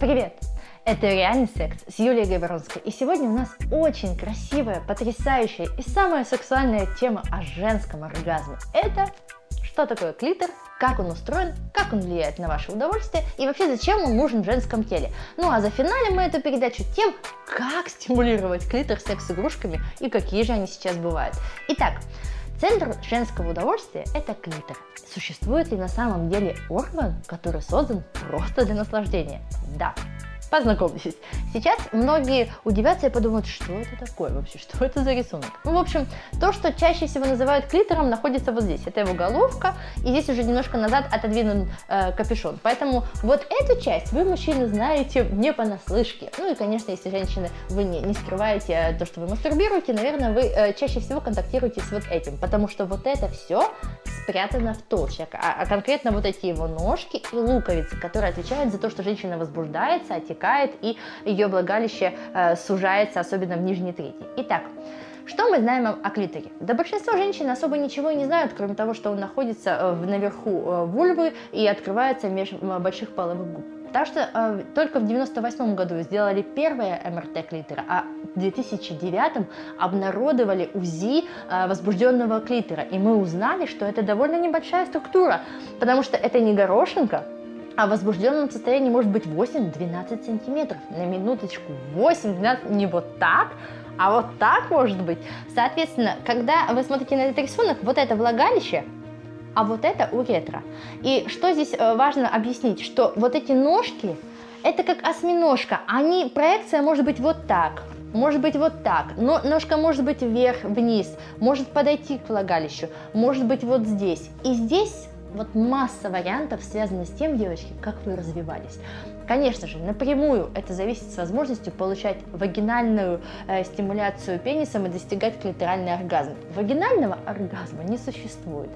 Привет! Это «Реальный секс» с Юлией Гайворонской. И сегодня у нас очень красивая, потрясающая и самая сексуальная тема о женском оргазме. Это что такое клитор, как он устроен, как он влияет на ваше удовольствие и вообще зачем он нужен в женском теле. Ну а за финалем мы эту передачу тем, как стимулировать клитор секс-игрушками и какие же они сейчас бывают. Итак, Центр женского удовольствия – это клитор. Существует ли на самом деле орган, который создан просто для наслаждения? Да, Познакомьтесь. Сейчас многие удивятся и подумают, что это такое вообще, что это за рисунок. Ну, в общем, то, что чаще всего называют клитором, находится вот здесь. Это его головка, и здесь уже немножко назад отодвинут э, капюшон. Поэтому вот эту часть вы, мужчины, знаете не понаслышке. Ну и, конечно, если женщины, вы не, не скрываете э, то, что вы мастурбируете, наверное, вы э, чаще всего контактируете с вот этим, потому что вот это все спрятано в толще, а, а конкретно вот эти его ножки и луковицы, которые отвечают за то, что женщина возбуждается, отекает и ее влагалище э, сужается, особенно в нижней трети. Итак, что мы знаем о клиторе? Да большинство женщин особо ничего не знают, кроме того, что он находится э, наверху э, вульвы и открывается между больших половых губ. Так что э, только в 98 году сделали первое МРТ клитора, а в 2009 обнародовали УЗИ э, возбужденного клитора. И мы узнали, что это довольно небольшая структура, потому что это не горошинка, а в возбужденном состоянии может быть 8-12 сантиметров. На минуточку 8-12, не вот так, а вот так может быть. Соответственно, когда вы смотрите на этот рисунок, вот это влагалище – а вот это уретра. И что здесь э, важно объяснить, что вот эти ножки, это как осьминожка, они, проекция может быть вот так, может быть вот так, но ножка может быть вверх, вниз, может подойти к влагалищу, может быть вот здесь. И здесь вот масса вариантов связана с тем, девочки, как вы развивались. Конечно же, напрямую это зависит с возможностью получать вагинальную э, стимуляцию пенисом и достигать клиторальный оргазм. Вагинального оргазма не существует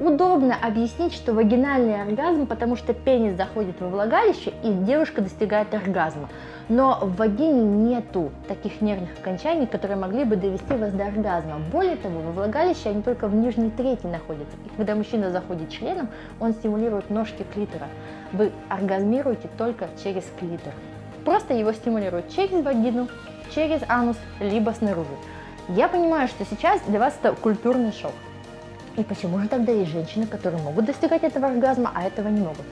удобно объяснить, что вагинальный оргазм, потому что пенис заходит во влагалище и девушка достигает оргазма. Но в вагине нету таких нервных окончаний, которые могли бы довести вас до оргазма. Более того, во влагалище они только в нижней трети находятся. И когда мужчина заходит членом, он стимулирует ножки клитора. Вы оргазмируете только через клитор. Просто его стимулируют через вагину, через анус, либо снаружи. Я понимаю, что сейчас для вас это культурный шок. И почему же тогда есть женщины, которые могут достигать этого оргазма, а этого не могут?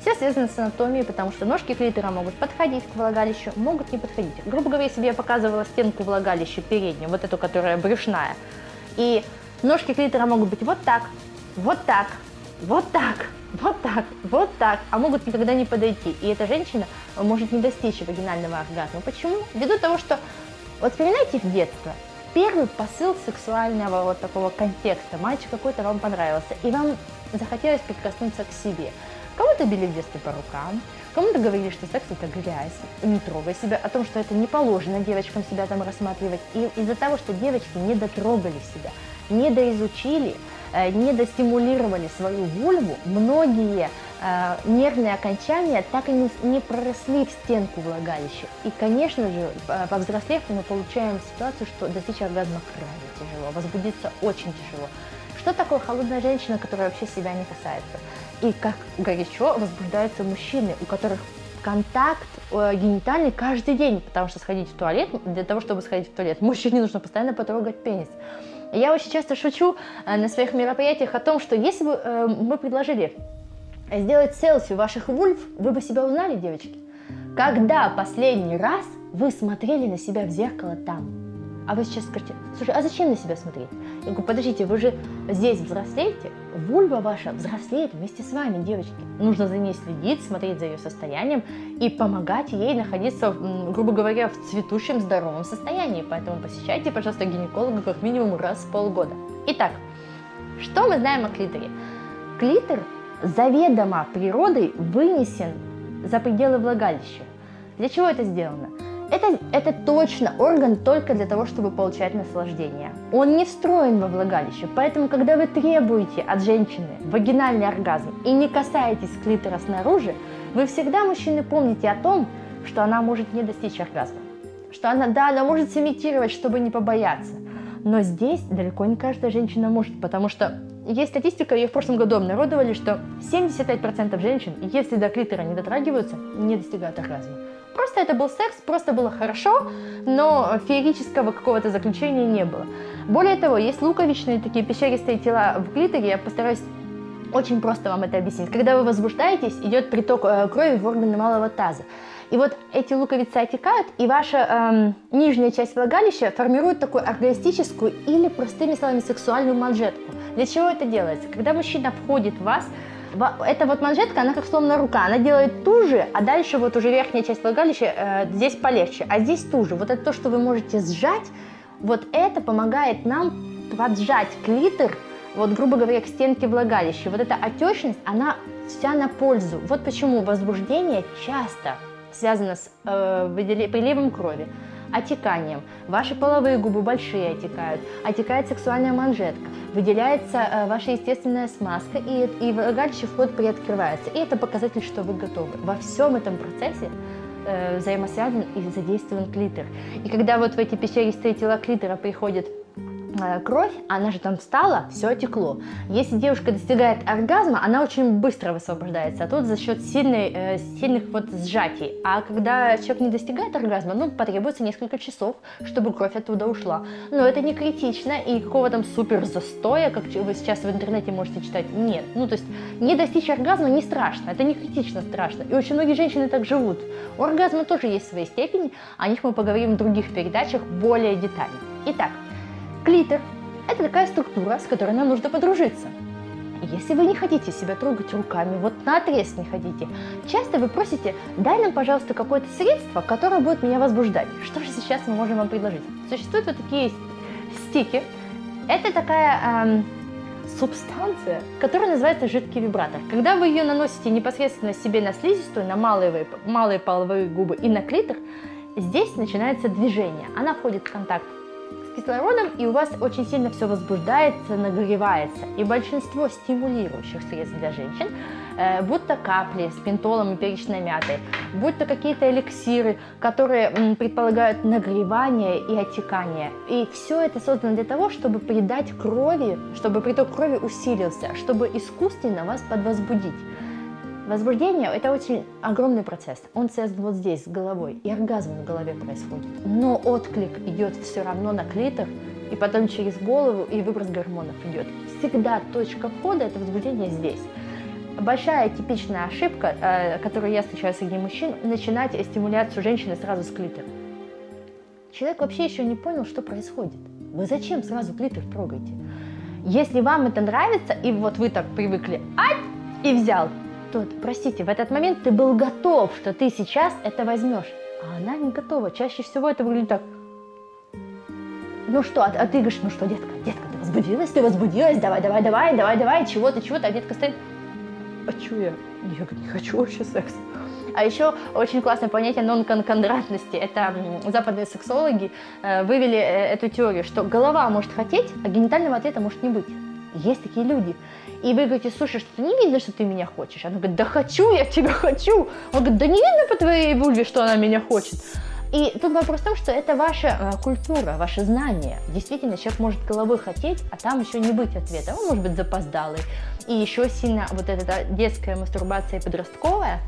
Все связано с анатомией, потому что ножки клитора могут подходить к влагалищу, могут не подходить. Грубо говоря, если бы я показывала стенку влагалища переднюю, вот эту, которая брюшная, и ножки клитора могут быть вот так, вот так, вот так, вот так, вот так, а могут никогда не подойти. И эта женщина может не достичь вагинального оргазма. Почему? Ввиду того, что вот вспоминайте в детство, первый посыл сексуального вот такого контекста. Мальчик какой-то вам понравился, и вам захотелось прикоснуться к себе. Кому-то били в детстве по рукам, кому-то говорили, что секс это грязь, не трогай себя, о том, что это не положено девочкам себя там рассматривать. И из-за того, что девочки не дотрогали себя, не доизучили, э, не достимулировали свою вульву, многие э, нервные окончания так и не, не проросли в стенку влагалища. И, конечно же, повзрослев, мы получаем ситуацию, что достичь оргазма крайне тяжело, возбудиться очень тяжело. Что такое холодная женщина, которая вообще себя не касается? И как горячо возбуждаются мужчины, у которых контакт э, генитальный каждый день, потому что сходить в туалет, для того, чтобы сходить в туалет, мужчине нужно постоянно потрогать пенис. Я очень часто шучу э, на своих мероприятиях о том, что если бы э, мы предложили сделать селфи ваших вульв, вы бы себя узнали, девочки? Когда последний раз вы смотрели на себя в зеркало там? А вы сейчас скажете, слушай, а зачем на себя смотреть? Я говорю, подождите, вы же здесь взрослеете, вульва ваша взрослеет вместе с вами, девочки. Нужно за ней следить, смотреть за ее состоянием и помогать ей находиться, грубо говоря, в цветущем здоровом состоянии. Поэтому посещайте, пожалуйста, гинеколога как минимум раз в полгода. Итак, что мы знаем о клиторе? Клитор заведомо природой вынесен за пределы влагалища. Для чего это сделано? Это, это точно орган только для того, чтобы получать наслаждение. Он не встроен во влагалище, поэтому, когда вы требуете от женщины вагинальный оргазм и не касаетесь клитора снаружи, вы всегда, мужчины, помните о том, что она может не достичь оргазма. Что она, да, она может сымитировать, чтобы не побояться. Но здесь далеко не каждая женщина может, потому что есть статистика, ее в прошлом году обнародовали, что 75% женщин, если до клитора не дотрагиваются, не достигают оргазма. Просто это был секс, просто было хорошо, но феерического какого-то заключения не было. Более того, есть луковичные такие пещеристые тела в клиторе, я постараюсь очень просто вам это объяснить. Когда вы возбуждаетесь, идет приток э, крови в органы малого таза. И вот эти луковицы отекают, и ваша эм, нижняя часть влагалища формирует такую оргастическую или, простыми словами, сексуальную манжетку. Для чего это делается? Когда мужчина входит в вас, эта вот манжетка, она как словно рука, она делает туже, а дальше вот уже верхняя часть влагалища э, здесь полегче, а здесь туже. Вот это то, что вы можете сжать, вот это помогает нам поджать клитор, вот, грубо говоря, к стенке влагалища. Вот эта отечность, она вся на пользу. Вот почему возбуждение часто связано с э, приливом крови, отеканием. Ваши половые губы большие отекают, отекает сексуальная манжетка, выделяется э, ваша естественная смазка, и, и влагалище вход приоткрывается. И это показатель, что вы готовы. Во всем этом процессе э, взаимосвязан и задействован клитор. И когда вот в эти пещеристые тела клитора приходят Э, кровь, она же там встала, все текло. Если девушка достигает оргазма, она очень быстро высвобождается, а тут за счет сильной, э, сильных вот сжатий. А когда человек не достигает оргазма, ну, потребуется несколько часов, чтобы кровь оттуда ушла. Но это не критично, и какого там супер застоя, как вы сейчас в интернете можете читать, нет. Ну, то есть не достичь оргазма не страшно, это не критично страшно. И очень многие женщины так живут. У оргазма тоже есть свои степени, о них мы поговорим в других передачах более детально. Итак, Клитор – это такая структура, с которой нам нужно подружиться. Если вы не хотите себя трогать руками, вот на отрез не хотите, часто вы просите, дай нам, пожалуйста, какое-то средство, которое будет меня возбуждать. Что же сейчас мы можем вам предложить? Существуют вот такие стики. Это такая эм, субстанция, которая называется жидкий вибратор. Когда вы ее наносите непосредственно себе на слизистую, на малые, малые половые губы и на клитор, здесь начинается движение. Она входит в контакт кислородом, и у вас очень сильно все возбуждается, нагревается. И большинство стимулирующих средств для женщин, э, будь то капли с пентолом и перечной мятой, будь то какие-то эликсиры, которые м, предполагают нагревание и отекание. И все это создано для того, чтобы придать крови, чтобы приток крови усилился, чтобы искусственно вас подвозбудить. Возбуждение – это очень огромный процесс. Он связан вот здесь, с головой. И оргазм в голове происходит. Но отклик идет все равно на клитор, и потом через голову, и выброс гормонов идет. Всегда точка входа – это возбуждение здесь. Большая типичная ошибка, э, которую я встречаю среди мужчин, начинать стимуляцию женщины сразу с клитора. Человек вообще еще не понял, что происходит. Вы зачем сразу клитор трогаете? Если вам это нравится, и вот вы так привыкли, ай, и взял, то, простите, в этот момент ты был готов, что ты сейчас это возьмешь. А она не готова. Чаще всего это выглядит так. Ну что, а, а ты говоришь, ну что, детка, детка, ты возбудилась, ты возбудилась, давай, давай, давай, давай, давай, чего-то, чего-то, а детка стоит, а что я? Я не хочу вообще секс. А еще очень классное понятие нон-конкондрантности. Это западные сексологи э, вывели э, эту теорию, что голова может хотеть, а генитального ответа может не быть. Есть такие люди. И вы говорите, слушай, что не видно, что ты меня хочешь? Она говорит, да хочу, я тебя хочу. Он говорит, да не видно по твоей вульве, что она меня хочет. И тут вопрос в том, что это ваша э, культура, ваше знание. Действительно, человек может головой хотеть, а там еще не быть ответа. Он может быть запоздалый. И еще сильно вот эта детская мастурбация подростковая,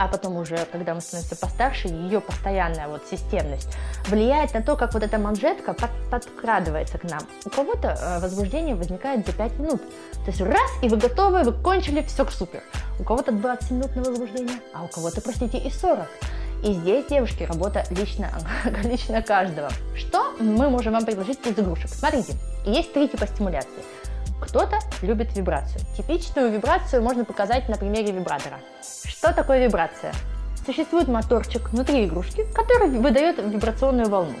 а потом уже, когда мы становимся постарше, ее постоянная вот системность влияет на то, как вот эта манжетка под, подкрадывается к нам. У кого-то э, возбуждение возникает за 5 минут. То есть раз, и вы готовы, вы кончили, все супер. У кого-то 20 минут на возбуждение, а у кого-то, простите, и 40. И здесь, девушки, работа лично, лично каждого. Что мы можем вам предложить из игрушек? Смотрите, есть три типа стимуляции. Кто-то любит вибрацию. Типичную вибрацию можно показать на примере вибратора. Что такое вибрация? Существует моторчик внутри игрушки, который выдает вибрационную волну.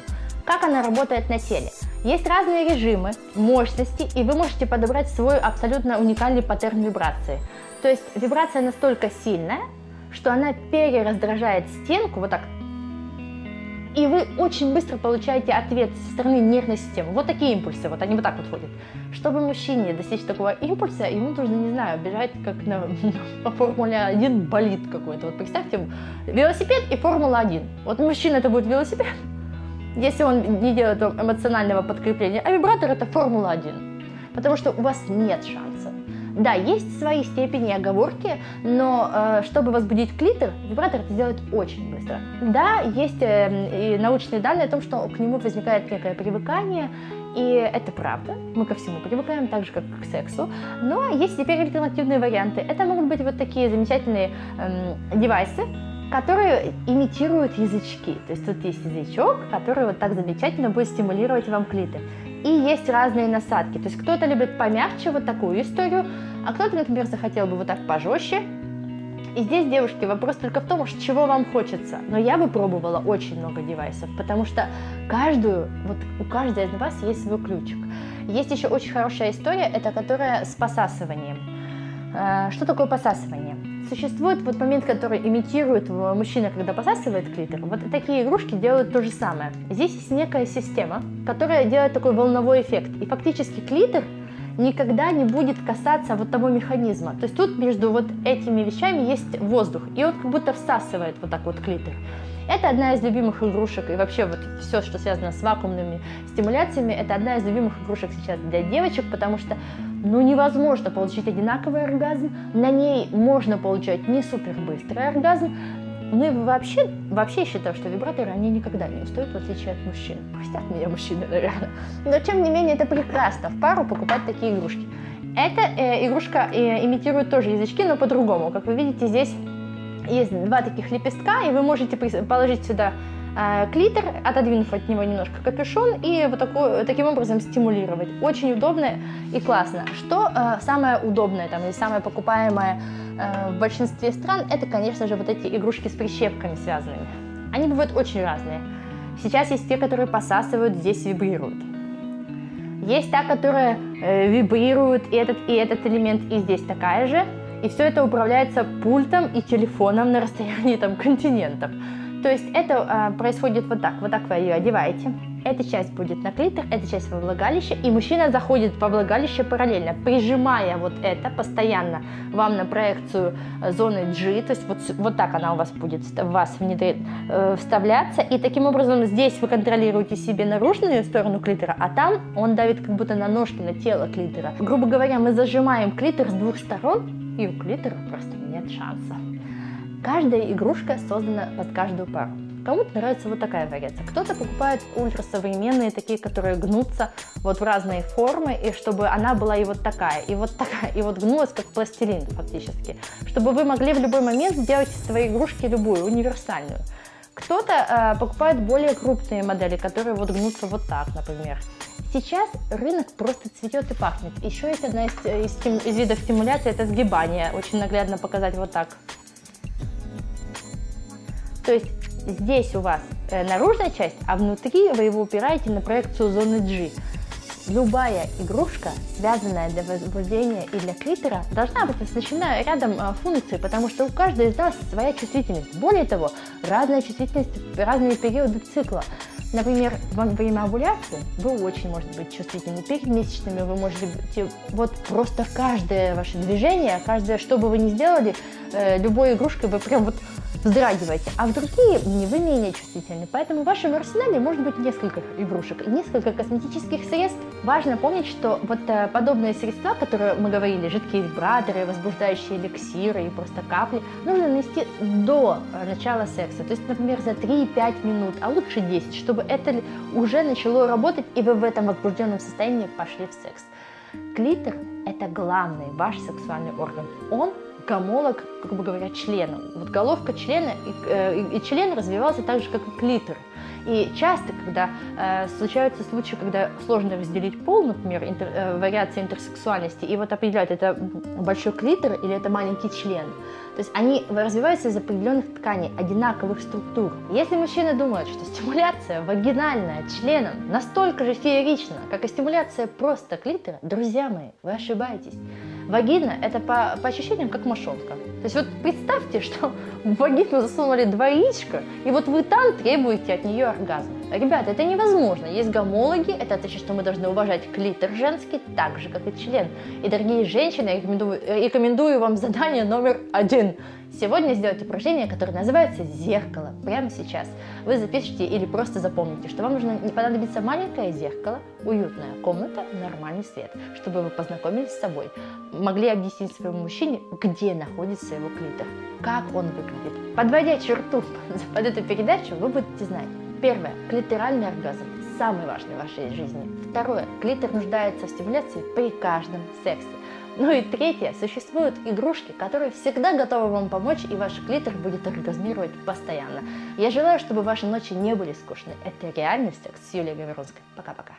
Как она работает на теле? Есть разные режимы, мощности, и вы можете подобрать свой абсолютно уникальный паттерн вибрации. То есть вибрация настолько сильная, что она перераздражает стенку, вот так и вы очень быстро получаете ответ со стороны нервной системы. Вот такие импульсы, вот они вот так вот ходят. Чтобы мужчине достичь такого импульса, ему нужно, не знаю, бежать как на, по Формуле 1 болит какой-то. Вот представьте, велосипед и Формула 1. Вот мужчина это будет велосипед, если он не делает эмоционального подкрепления, а вибратор это Формула 1. потому что у вас нет шанса. Да, есть свои степени оговорки, но э, чтобы возбудить клитор, вибратор это делает очень быстро. Да, есть э, и научные данные о том, что к нему возникает некое привыкание, и это правда, мы ко всему привыкаем, так же, как к сексу. Но есть теперь альтернативные варианты. Это могут быть вот такие замечательные эм, девайсы, которые имитируют язычки. То есть тут есть язычок, который вот так замечательно будет стимулировать вам клитор. И есть разные насадки. То есть кто-то любит помягче вот такую историю, а кто-то, например, захотел бы вот так пожестче. И здесь, девушки, вопрос только в том, чего вам хочется. Но я бы пробовала очень много девайсов, потому что каждую, вот у каждой из вас есть свой ключик. Есть еще очень хорошая история, это которая с посасыванием. Э, что такое посасывание? Существует вот момент, который имитирует мужчина, когда посасывает клитор. Вот такие игрушки делают то же самое. Здесь есть некая система, которая делает такой волновой эффект. И фактически клитор никогда не будет касаться вот того механизма. То есть тут между вот этими вещами есть воздух, и он как будто всасывает вот так вот клитор. Это одна из любимых игрушек, и вообще вот все, что связано с вакуумными стимуляциями, это одна из любимых игрушек сейчас для девочек, потому что ну невозможно получить одинаковый оргазм, на ней можно получать не супер быстрый оргазм, ну и вообще, вообще считаю, что вибраторы, они никогда не устают, в отличие от мужчин. Простят меня мужчины, наверное. Но тем не менее, это прекрасно в пару покупать такие игрушки. Эта э, игрушка э, имитирует тоже язычки, но по-другому. Как вы видите, здесь есть два таких лепестка, и вы можете положить сюда э, клитор, отодвинув от него немножко капюшон, и вот такой, таким образом стимулировать. Очень удобно и классно. Что э, самое удобное там, и самое покупаемое э, в большинстве стран, это, конечно же, вот эти игрушки с прищепками связанными. Они бывают очень разные. Сейчас есть те, которые посасывают, здесь вибрируют. Есть та, которая э, вибрирует, и этот, и этот элемент, и здесь такая же. И все это управляется пультом и телефоном на расстоянии там, континентов. То есть это э, происходит вот так. Вот так вы ее одеваете. Эта часть будет на клитор, эта часть во влагалище, и мужчина заходит во влагалище параллельно, прижимая вот это постоянно вам на проекцию э, зоны G, то есть вот, вот так она у вас будет в вас внедрит, э, вставляться, и таким образом здесь вы контролируете себе наружную сторону клитора, а там он давит как будто на ножки, на тело клитора. Грубо говоря, мы зажимаем клитор с двух сторон, и у клитора просто нет шанса. Каждая игрушка создана под каждую пару. Кому-то нравится вот такая вариация. Кто-то покупает ультрасовременные, такие, которые гнутся вот в разные формы, и чтобы она была и вот такая, и вот такая, и вот гнулась как пластилин фактически. Чтобы вы могли в любой момент сделать из своей игрушки любую, универсальную. Кто-то э, покупает более крупные модели, которые вот гнутся вот так, например. Сейчас рынок просто цветет и пахнет. Еще есть одна из, из, из видов стимуляции, это сгибание. Очень наглядно показать вот так. То есть здесь у вас э, наружная часть, а внутри вы его упираете на проекцию зоны G. Любая игрушка, связанная для возбуждения и для клитора, должна быть оснащена рядом э, функций, потому что у каждой из нас своя чувствительность. Более того, разная чувствительность в разные периоды цикла. Например, во время овуляции вы очень можете быть чувствительны. Перед месячными вы можете быть, вот просто каждое ваше движение, каждое, что бы вы ни сделали, э, любой игрушкой вы прям вот вздрагиваете, а в другие вы менее чувствительны. Поэтому в вашем арсенале может быть несколько игрушек несколько косметических средств. Важно помнить, что вот э, подобные средства, которые мы говорили, жидкие вибраторы, возбуждающие эликсиры и просто капли, нужно нанести до начала секса. То есть, например, за 3-5 минут, а лучше 10, чтобы это уже начало работать и вы в этом возбужденном состоянии пошли в секс. Клитор – это главный ваш сексуальный орган. Он гомолог, грубо говоря, члена. Вот головка члена и, э, и член развивался так же, как и клитор. И часто, когда э, случаются случаи, когда сложно разделить пол, например, интер, э, вариация интерсексуальности, и вот определять, это большой клитор или это маленький член, то есть они развиваются из определенных тканей, одинаковых структур. Если мужчина думает, что стимуляция вагинальная членом настолько же феерична, как и стимуляция просто клитора, друзья мои, вы ошибаетесь. Вагина – это по, по ощущениям как мошонка. То есть вот представьте, что в вагину засунули два яичка, и вот вы там требуете от нее оргазма. Ребята, это невозможно. Есть гомологи, это значит, что мы должны уважать клитор женский так же, как и член. И, дорогие женщины, я рекомендую, рекомендую вам задание номер один. Сегодня сделать упражнение, которое называется «Зеркало». Прямо сейчас. Вы запишите или просто запомните, что вам нужно не понадобится маленькое зеркало, уютная комната, нормальный свет, чтобы вы познакомились с собой, могли объяснить своему мужчине, где находится его клитор, как он выглядит. Подводя черту под эту передачу, вы будете знать. Первое. Клиторальный оргазм. Самый важный в вашей жизни. Второе. Клитор нуждается в стимуляции при каждом сексе. Ну и третье, существуют игрушки, которые всегда готовы вам помочь, и ваш клитор будет оргазмировать постоянно. Я желаю, чтобы ваши ночи не были скучны. Это реальный секс с Юлией Гаверонской. Пока-пока.